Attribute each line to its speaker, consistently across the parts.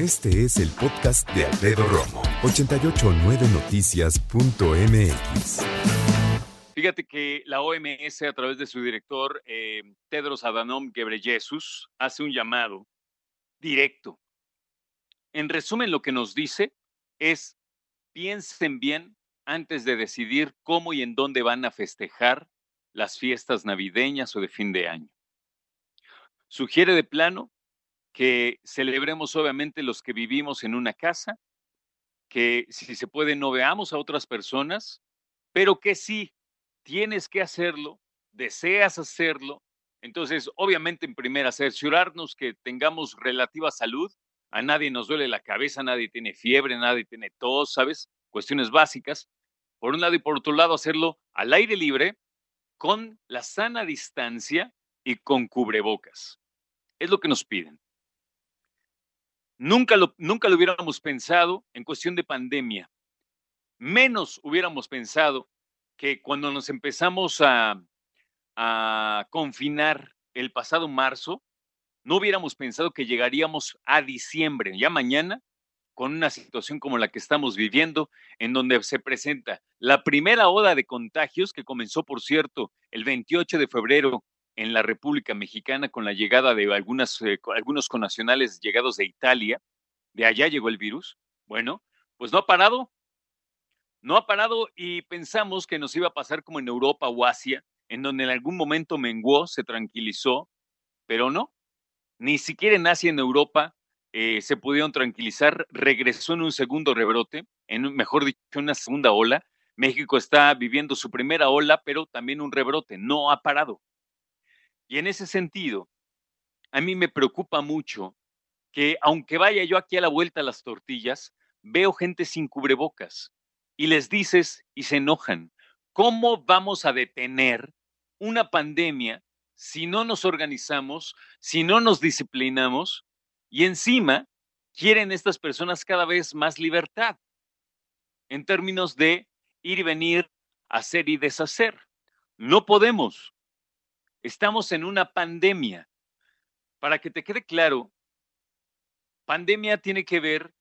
Speaker 1: Este es el podcast de Alfredo Romo, 889noticias.mx.
Speaker 2: Fíjate que la OMS, a través de su director eh, Tedros Adhanom Ghebreyesus, hace un llamado directo. En resumen, lo que nos dice es, piensen bien antes de decidir cómo y en dónde van a festejar las fiestas navideñas o de fin de año. Sugiere de plano que celebremos obviamente los que vivimos en una casa, que si se puede no veamos a otras personas, pero que si tienes que hacerlo, deseas hacerlo, entonces obviamente en primera cerciorarnos que tengamos relativa salud, a nadie nos duele la cabeza, nadie tiene fiebre, nadie tiene tos, ¿sabes? Cuestiones básicas. Por un lado y por otro lado hacerlo al aire libre, con la sana distancia y con cubrebocas. Es lo que nos piden. Nunca lo, nunca lo hubiéramos pensado en cuestión de pandemia. Menos hubiéramos pensado que cuando nos empezamos a, a confinar el pasado marzo, no hubiéramos pensado que llegaríamos a diciembre, ya mañana, con una situación como la que estamos viviendo, en donde se presenta la primera ola de contagios, que comenzó, por cierto, el 28 de febrero en la República Mexicana con la llegada de algunas, eh, algunos connacionales llegados de Italia. De allá llegó el virus. Bueno, pues no ha parado. No ha parado y pensamos que nos iba a pasar como en Europa o Asia, en donde en algún momento menguó, se tranquilizó, pero no. Ni siquiera en Asia, en Europa, eh, se pudieron tranquilizar, regresó en un segundo rebrote, en mejor dicho, una segunda ola. México está viviendo su primera ola, pero también un rebrote, no ha parado. Y en ese sentido, a mí me preocupa mucho que aunque vaya yo aquí a la vuelta a las tortillas, veo gente sin cubrebocas y les dices y se enojan. ¿Cómo vamos a detener una pandemia si no nos organizamos, si no nos disciplinamos y encima quieren estas personas cada vez más libertad en términos de ir y venir, hacer y deshacer. No podemos. Estamos en una pandemia. Para que te quede claro, pandemia tiene que ver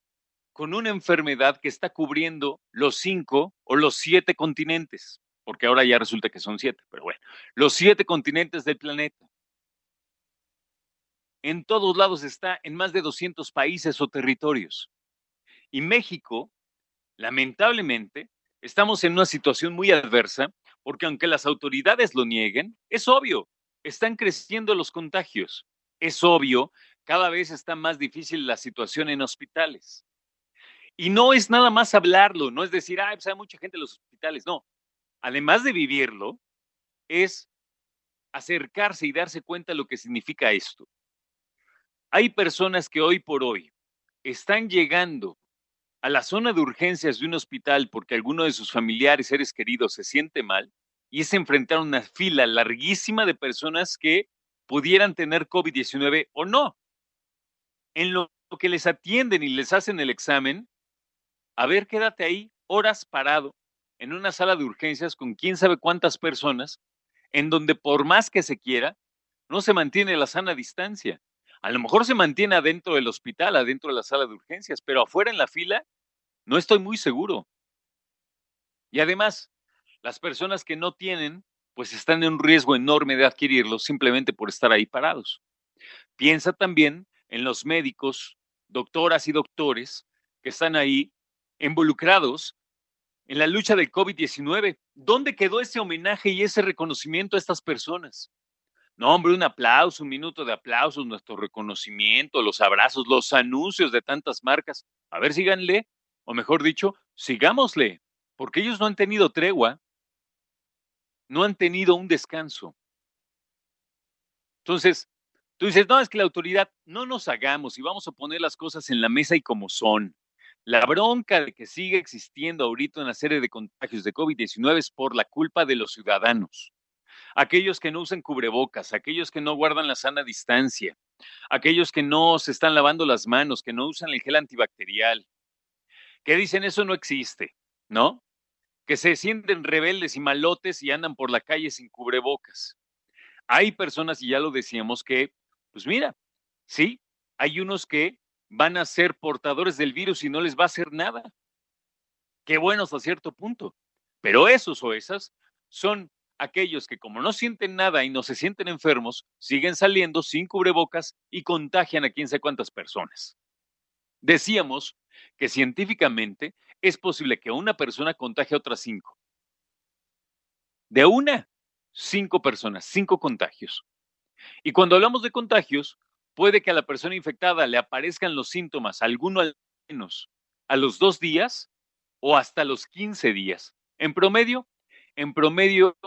Speaker 2: con una enfermedad que está cubriendo los cinco o los siete continentes, porque ahora ya resulta que son siete, pero bueno, los siete continentes del planeta en todos lados está, en más de 200 países o territorios. Y México, lamentablemente, estamos en una situación muy adversa porque aunque las autoridades lo nieguen, es obvio, están creciendo los contagios. Es obvio, cada vez está más difícil la situación en hospitales. Y no es nada más hablarlo, no es decir, ah, pues hay mucha gente en los hospitales, no. Además de vivirlo, es acercarse y darse cuenta de lo que significa esto. Hay personas que hoy por hoy están llegando a la zona de urgencias de un hospital porque alguno de sus familiares, seres queridos, se siente mal y es enfrentar una fila larguísima de personas que pudieran tener COVID-19 o no. En lo que les atienden y les hacen el examen, a ver, quédate ahí horas parado en una sala de urgencias con quién sabe cuántas personas, en donde por más que se quiera, no se mantiene la sana distancia. A lo mejor se mantiene adentro del hospital, adentro de la sala de urgencias, pero afuera en la fila no estoy muy seguro. Y además, las personas que no tienen, pues están en un riesgo enorme de adquirirlo simplemente por estar ahí parados. Piensa también en los médicos, doctoras y doctores que están ahí involucrados en la lucha del COVID-19. ¿Dónde quedó ese homenaje y ese reconocimiento a estas personas? No, hombre, un aplauso, un minuto de aplausos, nuestro reconocimiento, los abrazos, los anuncios de tantas marcas. A ver, síganle, o mejor dicho, sigámosle, porque ellos no han tenido tregua, no han tenido un descanso. Entonces, tú dices, no, es que la autoridad, no nos hagamos y vamos a poner las cosas en la mesa y como son. La bronca de que sigue existiendo ahorita una serie de contagios de COVID-19 es por la culpa de los ciudadanos aquellos que no usan cubrebocas, aquellos que no guardan la sana distancia, aquellos que no se están lavando las manos, que no usan el gel antibacterial, que dicen eso no existe, ¿no? Que se sienten rebeldes y malotes y andan por la calle sin cubrebocas. Hay personas, y ya lo decíamos, que, pues mira, sí, hay unos que van a ser portadores del virus y no les va a hacer nada. Qué bueno hasta cierto punto. Pero esos o esas son aquellos que como no sienten nada y no se sienten enfermos, siguen saliendo sin cubrebocas y contagian a quién sé cuántas personas. Decíamos que científicamente es posible que una persona contagie a otras cinco. De una, cinco personas, cinco contagios. Y cuando hablamos de contagios, puede que a la persona infectada le aparezcan los síntomas, alguno al menos, a los dos días o hasta los 15 días. En promedio, en promedio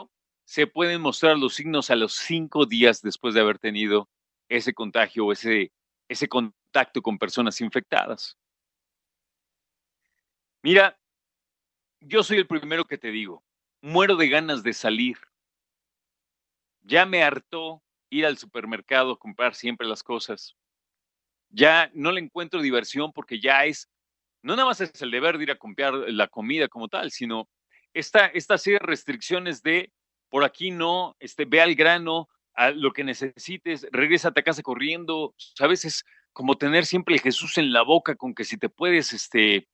Speaker 2: se pueden mostrar los signos a los cinco días después de haber tenido ese contagio o ese, ese contacto con personas infectadas. Mira, yo soy el primero que te digo, muero de ganas de salir. Ya me hartó ir al supermercado a comprar siempre las cosas. Ya no le encuentro diversión porque ya es, no nada más es el deber de ir a comprar la comida como tal, sino esta, esta serie de restricciones de por aquí no, este, ve al grano, a lo que necesites, regresa a casa corriendo, sabes, es como tener siempre el Jesús en la boca con que si te puedes, este,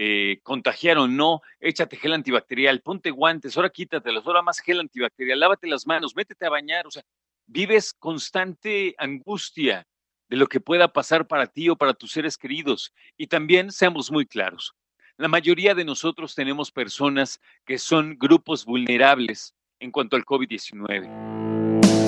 Speaker 2: eh, contagiar o no, échate gel antibacterial, ponte guantes, ahora quítatelos, ahora más gel antibacterial, lávate las manos, métete a bañar, o sea, vives constante angustia de lo que pueda pasar para ti o para tus seres queridos. Y también seamos muy claros, la mayoría de nosotros tenemos personas que son grupos vulnerables en cuanto al COVID-19.